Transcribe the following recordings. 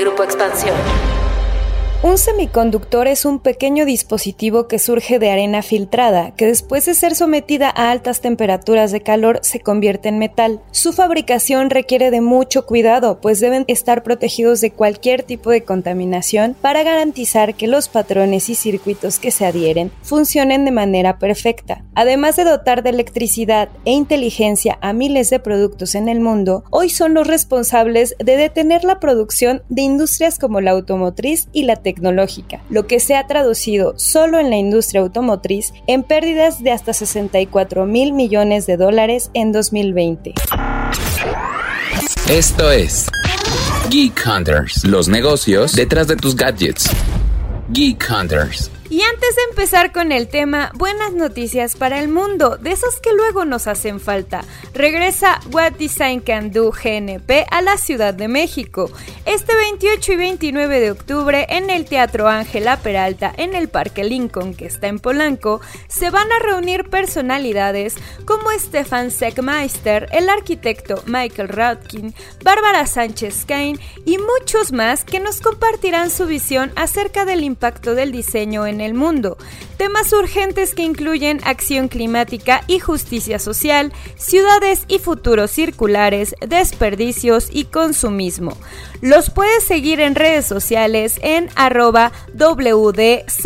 Grupo Expansión. Un semiconductor es un pequeño dispositivo que surge de arena filtrada, que después de ser sometida a altas temperaturas de calor se convierte en metal. Su fabricación requiere de mucho cuidado, pues deben estar protegidos de cualquier tipo de contaminación para garantizar que los patrones y circuitos que se adhieren funcionen de manera perfecta. Además de dotar de electricidad e inteligencia a miles de productos en el mundo, hoy son los responsables de detener la producción de industrias como la automotriz y la tecnológica, lo que se ha traducido solo en la industria automotriz en pérdidas de hasta 64 mil millones de dólares en 2020. Esto es Geek Hunters, los negocios detrás de tus gadgets. Geek Hunters. Y antes de empezar con el tema, buenas noticias para el mundo, de esos que luego nos hacen falta. Regresa What Design Can Do GNP a la Ciudad de México. Este 28 y 29 de octubre en el Teatro Ángela Peralta en el Parque Lincoln, que está en Polanco, se van a reunir personalidades como Stefan Seckmeister, el arquitecto Michael Rodkin, Bárbara Sánchez Kane y muchos más que nos compartirán su visión acerca del impacto del diseño en el mundo. Temas urgentes que incluyen acción climática y justicia social, ciudades y futuros circulares, desperdicios y consumismo. Los puedes seguir en redes sociales en arroba WDCDMX,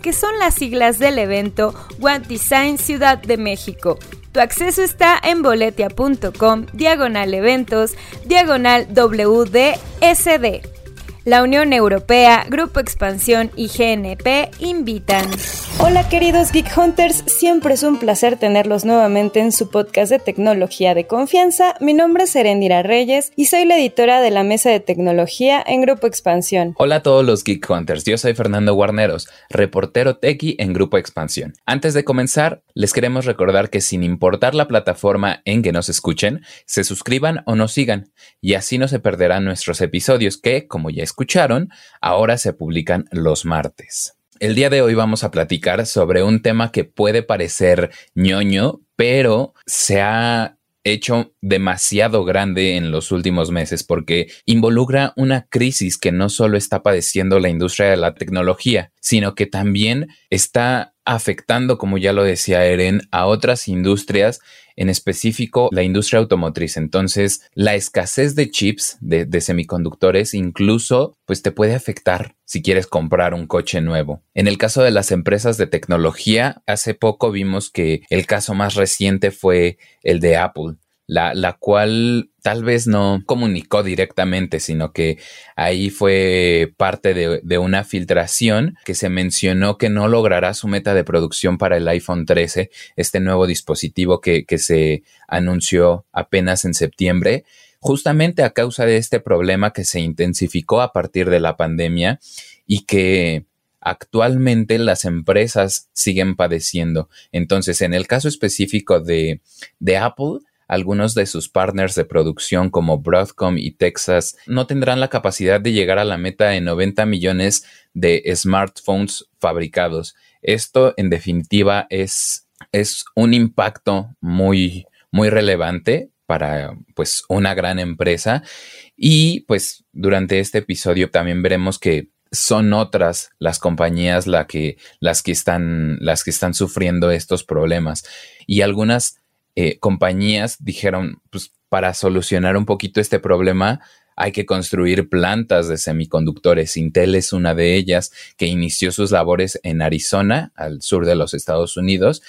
que son las siglas del evento One Design Ciudad de México. Tu acceso está en boletia.com, diagonal eventos, diagonal WDSD. La Unión Europea, Grupo Expansión y GNP invitan. Hola queridos Geek Hunters, siempre es un placer tenerlos nuevamente en su podcast de tecnología de confianza. Mi nombre es Erendira Reyes y soy la editora de la mesa de tecnología en Grupo Expansión. Hola a todos los Geek Hunters, yo soy Fernando Guarneros, reportero tequi en Grupo Expansión. Antes de comenzar, les queremos recordar que sin importar la plataforma en que nos escuchen, se suscriban o nos sigan y así no se perderán nuestros episodios que, como ya escucharon, ahora se publican los martes. El día de hoy vamos a platicar sobre un tema que puede parecer ñoño, pero se ha hecho demasiado grande en los últimos meses porque involucra una crisis que no solo está padeciendo la industria de la tecnología, sino que también está afectando, como ya lo decía Eren, a otras industrias, en específico la industria automotriz. Entonces, la escasez de chips, de, de, semiconductores, incluso, pues te puede afectar si quieres comprar un coche nuevo. En el caso de las empresas de tecnología, hace poco vimos que el caso más reciente fue el de Apple la, la cual tal vez no comunicó directamente, sino que ahí fue parte de, una filtración que se mencionó que no logrará su meta de producción para el iPhone 13, este nuevo dispositivo que, que se anunció apenas en septiembre, justamente a causa de este problema que se intensificó a partir de la pandemia y que actualmente las empresas siguen padeciendo. Entonces, en el caso específico de, de Apple, algunos de sus partners de producción como Broadcom y Texas no tendrán la capacidad de llegar a la meta de 90 millones de smartphones fabricados. Esto en definitiva es, es un impacto muy, muy relevante para pues una gran empresa y pues durante este episodio también veremos que son otras las compañías la que, las que están las que están sufriendo estos problemas y algunas eh, compañías dijeron, pues para solucionar un poquito este problema hay que construir plantas de semiconductores. Intel es una de ellas que inició sus labores en Arizona, al sur de los Estados Unidos.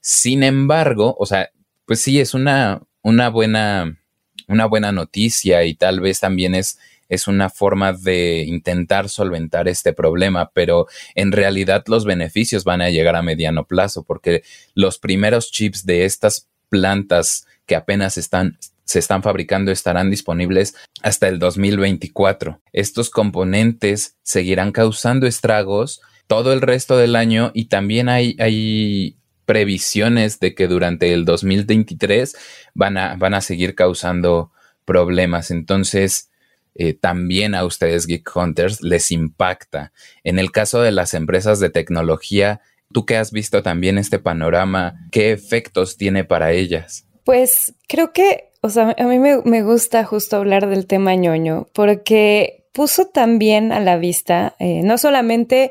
Sin embargo, o sea, pues sí, es una, una buena, una buena noticia y tal vez también es, es una forma de intentar solventar este problema, pero en realidad los beneficios van a llegar a mediano plazo porque los primeros chips de estas plantas que apenas están se están fabricando estarán disponibles hasta el 2024. Estos componentes seguirán causando estragos todo el resto del año y también hay, hay previsiones de que durante el 2023 van a, van a seguir causando problemas. Entonces, eh, también a ustedes, Geek Hunters, les impacta. En el caso de las empresas de tecnología, Tú que has visto también este panorama, ¿qué efectos tiene para ellas? Pues creo que, o sea, a mí me, gusta justo hablar del tema ñoño, porque puso también a la vista, eh, no solamente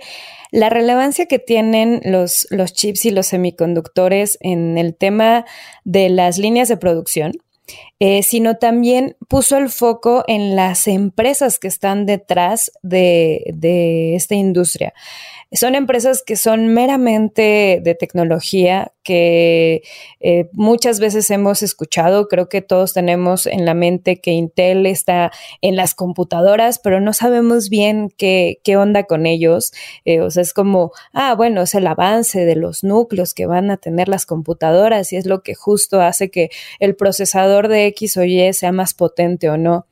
la relevancia que tienen los chips y los semiconductores en el tema de las líneas de producción, eh, sino también puso el foco en las empresas que están detrás de, de esta industria. Son empresas que son meramente de tecnología, que eh, muchas veces hemos escuchado, creo que todos tenemos en la mente que Intel está en las computadoras, pero no sabemos bien qué, qué onda con ellos. Eh, o sea, es como, ah, bueno, es el avance de los núcleos que van a tener las computadoras y es lo que justo hace que el procesador de X o Y sea más potente o no.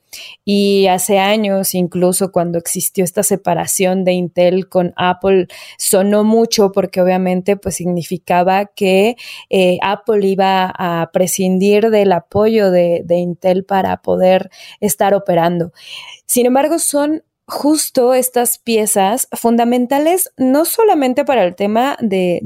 Y hace años, incluso cuando existió esta separación de Intel con Apple, sonó mucho porque obviamente pues significaba que eh, Apple iba a prescindir del apoyo de, de Intel para poder estar operando. Sin embargo, son justo estas piezas fundamentales no solamente para el tema de,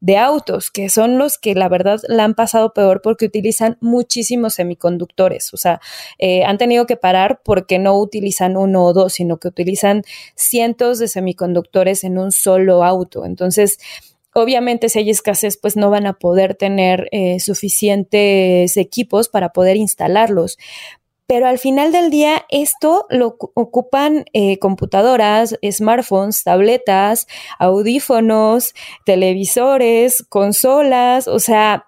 de, autos, que son los que la verdad la han pasado peor porque utilizan muchísimos semiconductores, o sea, eh, han tenido que parar porque no utilizan uno o dos, sino que utilizan cientos de semiconductores en un solo auto. Entonces, Obviamente, si hay escasez, pues no van a poder tener eh, suficientes equipos para poder instalarlos pero al final del día esto lo ocupan eh, computadoras, smartphones, tabletas, audífonos, televisores, consolas, o sea,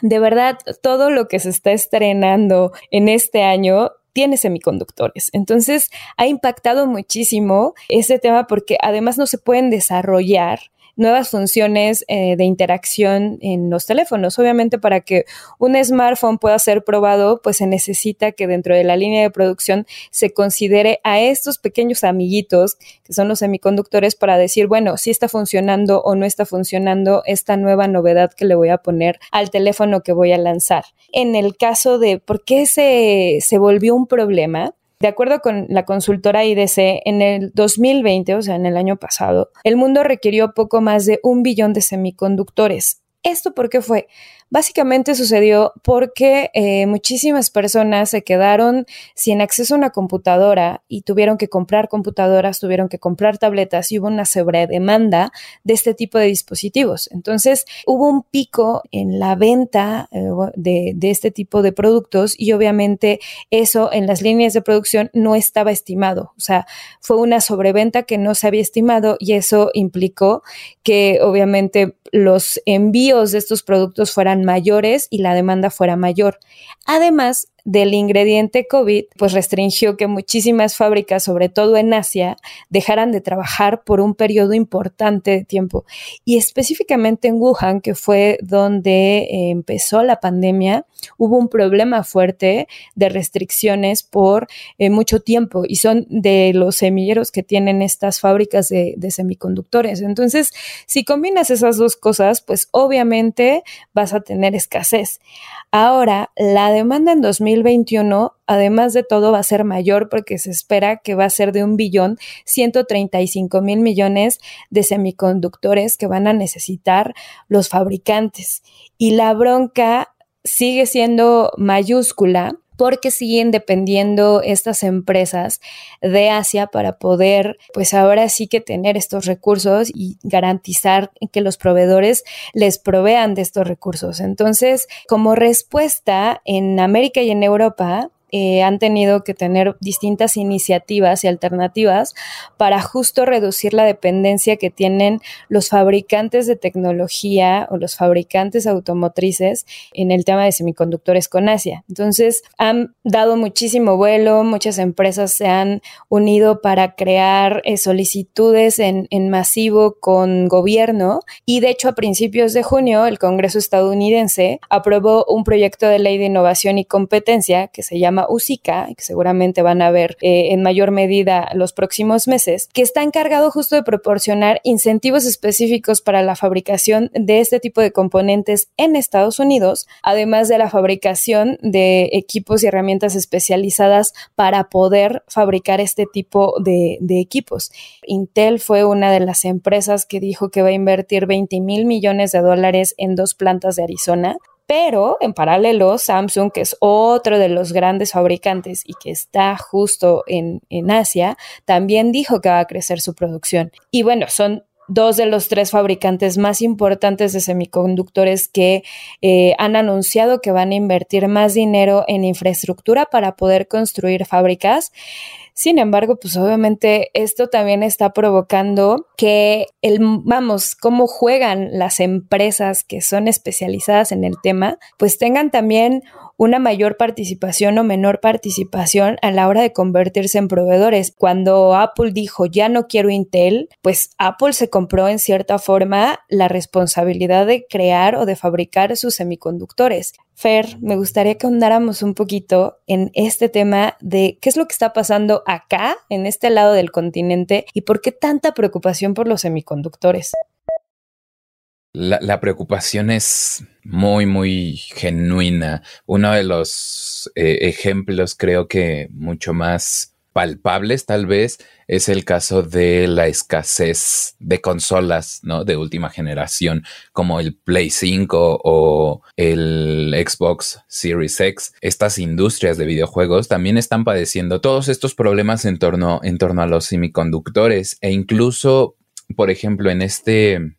de verdad, todo lo que se está estrenando en este año tiene semiconductores. Entonces, ha impactado muchísimo ese tema porque además no se pueden desarrollar nuevas funciones eh, de interacción en los teléfonos. Obviamente para que un smartphone pueda ser probado, pues se necesita que dentro de la línea de producción se considere a estos pequeños amiguitos, que son los semiconductores, para decir, bueno, si está funcionando o no está funcionando esta nueva novedad que le voy a poner al teléfono que voy a lanzar. En el caso de por qué se, se volvió un problema, de acuerdo con la consultora IDC, en el 2020, o sea, en el año pasado, el mundo requirió poco más de un billón de semiconductores. ¿Esto por qué fue? Básicamente sucedió porque eh, muchísimas personas se quedaron sin acceso a una computadora y tuvieron que comprar computadoras, tuvieron que comprar tabletas y hubo una sobredemanda de este tipo de dispositivos. Entonces hubo un pico en la venta eh, de, de este tipo de productos y obviamente eso en las líneas de producción no estaba estimado. O sea, fue una sobreventa que no se había estimado y eso implicó que obviamente los envíos de estos productos fueran mayores y la demanda fuera mayor. Además, del ingrediente COVID, pues restringió que muchísimas fábricas, sobre todo en Asia, dejaran de trabajar por un periodo importante de tiempo. Y específicamente en Wuhan, que fue donde eh, empezó la pandemia, hubo un problema fuerte de restricciones por eh, mucho tiempo y son de los semilleros que tienen estas fábricas de, semiconductores. Entonces, si combinas esas dos cosas, pues obviamente vas a tener escasez. Ahora, la demanda en 2021, además de todo, va a ser mayor porque se espera que va a ser de un billón 135 mil millones de semiconductores que van a necesitar los fabricantes. Y la bronca sigue siendo mayúscula porque siguen dependiendo estas empresas de Asia para poder, pues ahora sí que tener estos recursos y garantizar que los proveedores les provean de estos recursos. Entonces, como respuesta en América y en Europa, eh, han tenido que tener distintas iniciativas y alternativas para justo reducir la dependencia que tienen los fabricantes de tecnología o los fabricantes automotrices en el tema de semiconductores con Asia. Entonces, han dado muchísimo vuelo, muchas empresas se han unido para crear eh, solicitudes en, en masivo con gobierno y de hecho a principios de junio el Congreso estadounidense aprobó un proyecto de ley de innovación y competencia que se USICA, que seguramente van a ver eh, en mayor medida los próximos meses, que está encargado justo de proporcionar incentivos específicos para la fabricación de este tipo de componentes en Estados Unidos, además de la fabricación de equipos y herramientas especializadas para poder fabricar este tipo de equipos. Intel fue una de las empresas que dijo que va a invertir 20 mil millones de dólares en dos plantas de Arizona Pero en paralelo, Samsung, que es otro de los grandes fabricantes y que está justo en, en Asia, también dijo que va a crecer su producción. Y bueno, son dos de los tres fabricantes más importantes de semiconductores que eh, han anunciado que van a invertir más dinero en infraestructura para poder construir fábricas. Sin embargo, pues obviamente esto también está provocando que el, vamos, cómo juegan las empresas que son especializadas en el tema, pues tengan también una mayor participación o menor participación a la hora de convertirse en proveedores. Cuando Apple dijo ya no quiero Intel, pues Apple se compró en cierta forma la responsabilidad de crear o de fabricar sus semiconductores. Fer, me gustaría que ahondáramos un poquito en este tema de qué es lo que está pasando acá, en este lado del continente, y por qué tanta preocupación por los semiconductores. La, preocupación es muy, muy genuina. Uno de los eh, ejemplos creo que mucho más palpables tal vez es el caso de la escasez de consolas, ¿no? De última generación, como el Play 5 o el Xbox Series X. Estas industrias de videojuegos también están padeciendo todos estos problemas en torno, en torno a los semiconductores e incluso, por ejemplo, en este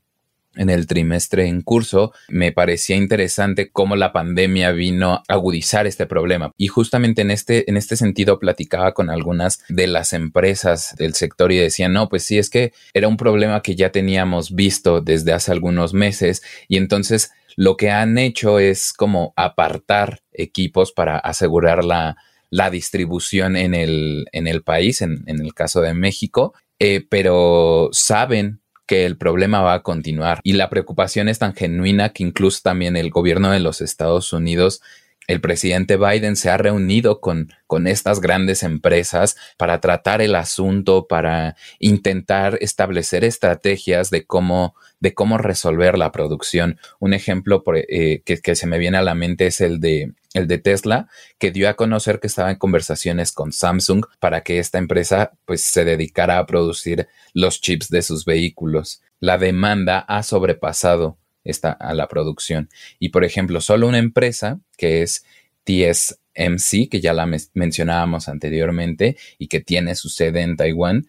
en el trimestre en curso, me parecía interesante cómo la pandemia vino a agudizar este problema. Y justamente en este, en este sentido platicaba con algunas de las empresas del sector y decían, no, pues sí, es que era un problema que ya teníamos visto desde hace algunos meses y entonces lo que han hecho es como apartar equipos para asegurar la, la distribución en el, en el país, en, en el caso de México, eh, pero saben que el problema va a continuar. Y la preocupación es tan genuina que incluso también el gobierno de los Estados Unidos el presidente Biden se ha reunido con, con, estas grandes empresas para tratar el asunto, para intentar establecer estrategias de cómo, de cómo resolver la producción. Un ejemplo eh, que, que, se me viene a la mente es el de el de Tesla, que dio a conocer que estaba en conversaciones con Samsung para que esta empresa pues se dedicara a producir los chips de sus vehículos. La demanda ha sobrepasado esta, a la producción. Y por ejemplo, solo una empresa que es TSMC, que ya la mencionábamos anteriormente y que tiene su sede en Taiwán,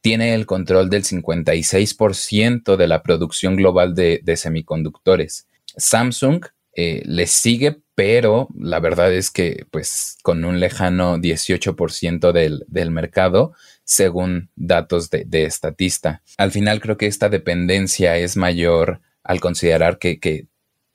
tiene el control del 56% de la producción global de, de semiconductores. Samsung eh, le sigue, pero la verdad es que pues con un lejano 18% del, del, mercado, según datos de, de, Estatista. Al final creo que esta dependencia es mayor al considerar que,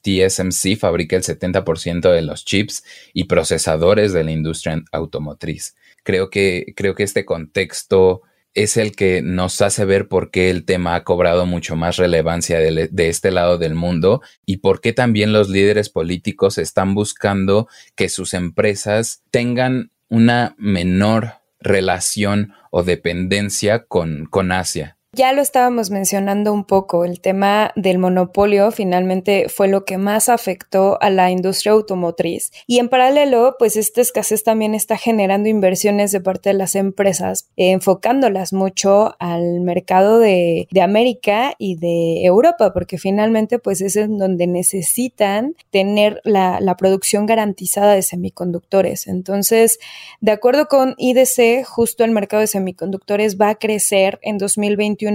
TSMC fabrica el 70% de los chips y procesadores de la industria automotriz. Creo que, creo que este contexto es el que nos hace ver por qué el tema ha cobrado mucho más relevancia de, este lado del mundo y por qué también los líderes políticos están buscando que sus empresas tengan una menor relación o dependencia con, con Asia. Ya lo estábamos mencionando un poco, el tema del monopolio finalmente fue lo que más afectó a la industria automotriz y en paralelo, pues esta escasez también está generando inversiones de parte de las empresas, enfocándolas mucho al mercado de, América y de Europa, porque finalmente pues es en donde necesitan tener la, la producción garantizada de semiconductores. Entonces, de acuerdo con IDC, justo el mercado de semiconductores va a crecer en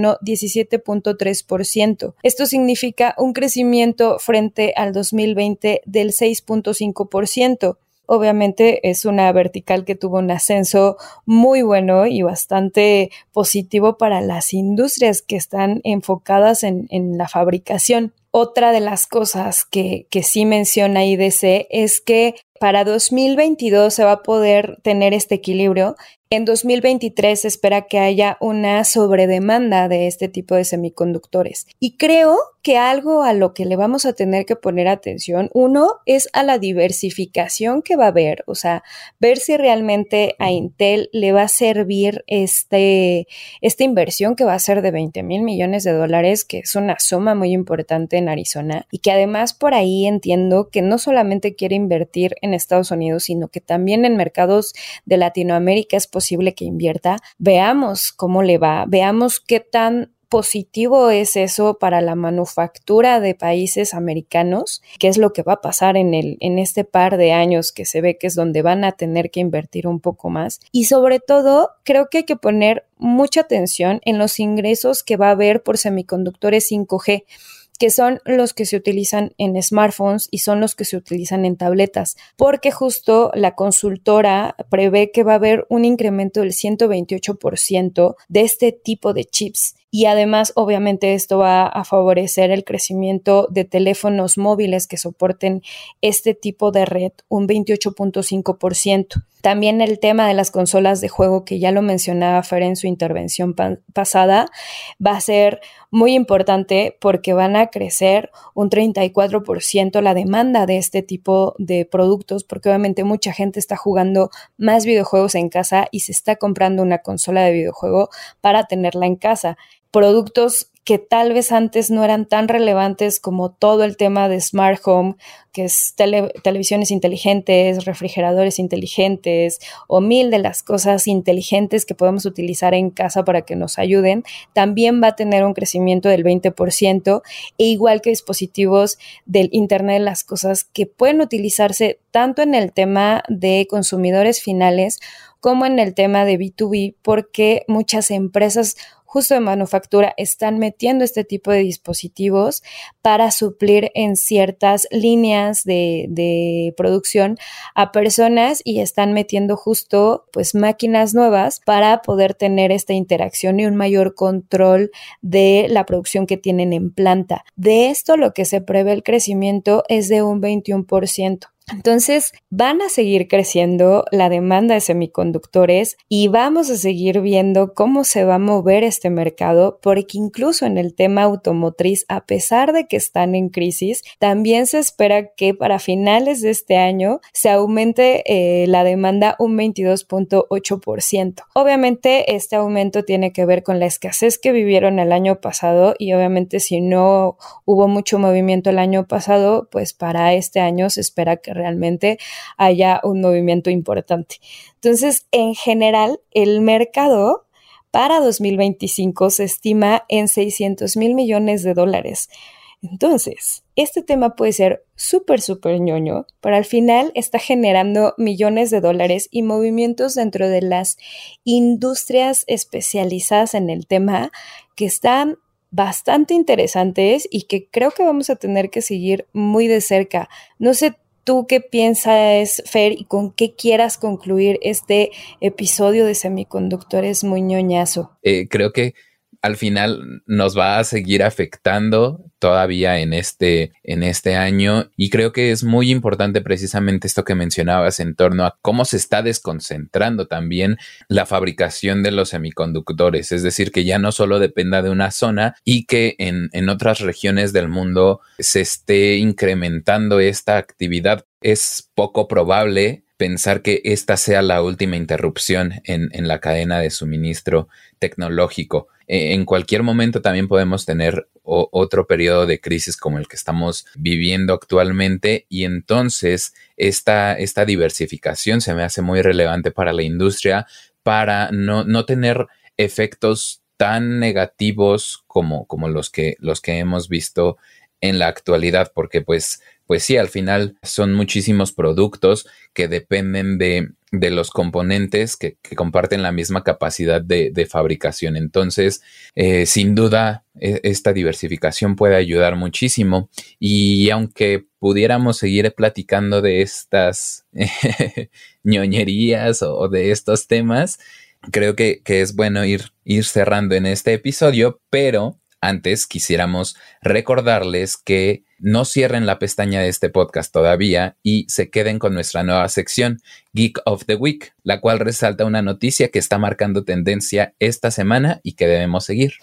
2020 17.3%. Esto significa un crecimiento frente al 2020 del 6.5%. Obviamente es una vertical que tuvo un ascenso muy bueno y bastante positivo para las industrias que están enfocadas en, en la fabricación. Otra de las cosas que, que sí menciona IDC es que para 2022 se va a poder tener este equilibrio en 2023 se espera que haya una sobredemanda de este tipo de semiconductores. Y creo que algo a lo que le vamos a tener que poner atención, uno, es a la diversificación que va a haber, o sea, ver si realmente a Intel le va a servir este, esta inversión que va a ser de 20 mil millones de dólares, que es una suma muy importante en Arizona, y que además por ahí entiendo que no solamente quiere invertir en Estados Unidos, sino que también en mercados de Latinoamérica es posible que invierta, veamos cómo le va, veamos qué tan positivo es eso para la manufactura de países americanos? ¿Qué es lo que va a pasar en, el, en este par de años que se ve que es donde van a tener que invertir un poco más? Y sobre todo, creo que hay que poner mucha atención en los ingresos que va a haber por semiconductores 5G que son los que se utilizan en smartphones y son los que se utilizan en tabletas, porque justo la consultora prevé que va a haber un incremento del 128% de este tipo de chips y además obviamente esto va a favorecer el crecimiento de teléfonos móviles que soporten este tipo de red un 28.5%. También el tema de las consolas de juego que ya lo mencionaba Fer en su intervención pasada va a ser muy importante porque van a crecer un 34% la demanda de este tipo de productos porque obviamente mucha gente está jugando más videojuegos en casa y se está comprando una consola de videojuego para tenerla en casa. Productos que tal vez antes no eran tan relevantes como todo el tema de smart home, que es televisiones inteligentes, refrigeradores inteligentes o mil de las cosas inteligentes que podemos utilizar en casa para que nos ayuden, también va a tener un crecimiento del 20%, e igual que dispositivos del Internet de las Cosas que pueden utilizarse tanto en el tema de consumidores finales como en el tema de B2B, porque muchas empresas justo de manufactura están metiendo este tipo de dispositivos para suplir en ciertas líneas de, producción a personas y están metiendo justo pues máquinas nuevas para poder tener esta interacción y un mayor control de la producción que tienen en planta. De esto lo que se prevé el crecimiento es de un 21%. Entonces, van a seguir creciendo la demanda de semiconductores y vamos a seguir viendo cómo se va a mover este mercado, porque incluso en el tema automotriz, a pesar de que están en crisis, también se espera que para finales de este año se aumente eh, la demanda un 22.8%. Obviamente, este aumento tiene que ver con la escasez que vivieron el año pasado y obviamente si no hubo mucho movimiento el año pasado, pues para este año se espera que realmente haya un movimiento importante. Entonces, en general, el mercado para 2025 se estima en 600 mil millones de dólares. Entonces, este tema puede ser súper, súper ñoño, pero al final está generando millones de dólares y movimientos dentro de las industrias especializadas en el tema que están bastante interesantes y que creo que vamos a tener que seguir muy de cerca. No sé ¿Tú qué piensas, Fer, y con qué quieras concluir este episodio de Semiconductores muy ñoñazo? Eh, creo que al final nos va a seguir afectando todavía en este, en este año y creo que es muy importante precisamente esto que mencionabas en torno a cómo se está desconcentrando también la fabricación de los semiconductores, es decir, que ya no solo dependa de una zona y que en, en otras regiones del mundo se esté incrementando esta actividad. Es poco probable pensar que esta sea la última interrupción en, en la cadena de suministro tecnológico. Eh, en cualquier momento también podemos tener otro periodo de crisis como el que estamos viviendo actualmente. Y entonces esta, esta diversificación se me hace muy relevante para la industria para no, no tener efectos tan negativos como, como los, que, los que hemos visto en la actualidad, porque pues, pues sí, al final son muchísimos productos que dependen de, de los componentes que, comparten la misma capacidad de, fabricación. Entonces, eh, sin duda, e, esta diversificación puede ayudar muchísimo. Y aunque pudiéramos seguir platicando de estas ñoñerías o, de estos temas, creo que, que es bueno ir, ir cerrando en este episodio, pero antes quisiéramos recordarles que no cierren la pestaña de este podcast todavía y se queden con nuestra nueva sección Geek of the Week, la cual resalta una noticia que está marcando tendencia esta semana y que debemos seguir.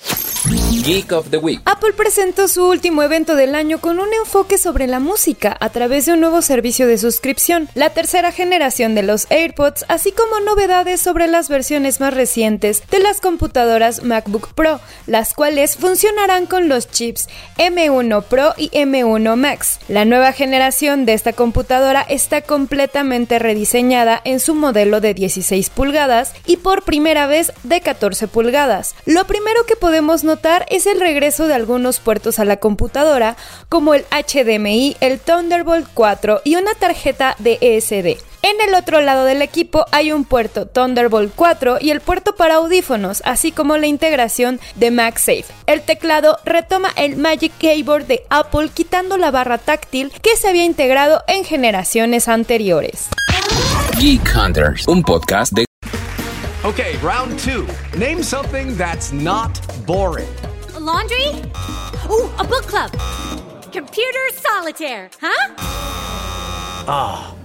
Geek of the Week. Apple presentó su último evento del año con un enfoque sobre la música a través de un nuevo servicio de suscripción, la tercera generación de los AirPods, así como novedades sobre las versiones más recientes de las computadoras MacBook Pro, las cuales funcionarán con los chips M1 Pro y M1 M1 Max. La nueva generación de esta computadora está completamente rediseñada en su modelo de 16 pulgadas y por primera vez de 14 pulgadas. Lo primero que podemos notar es el regreso de algunos puertos a la computadora como el HDMI, el Thunderbolt 4 y una tarjeta de ESD. En el otro lado del equipo hay un puerto Thunderbolt 4 y el puerto para audífonos, así como la integración de MagSafe. El teclado retoma el Magic Keyboard de Apple quitando la barra táctil que se había integrado en generaciones anteriores. Geek Hunters, un podcast de Okay, round 2. Name something that's not boring. laundry? Ooh, a book club. Computer solitaire, huh? Ah.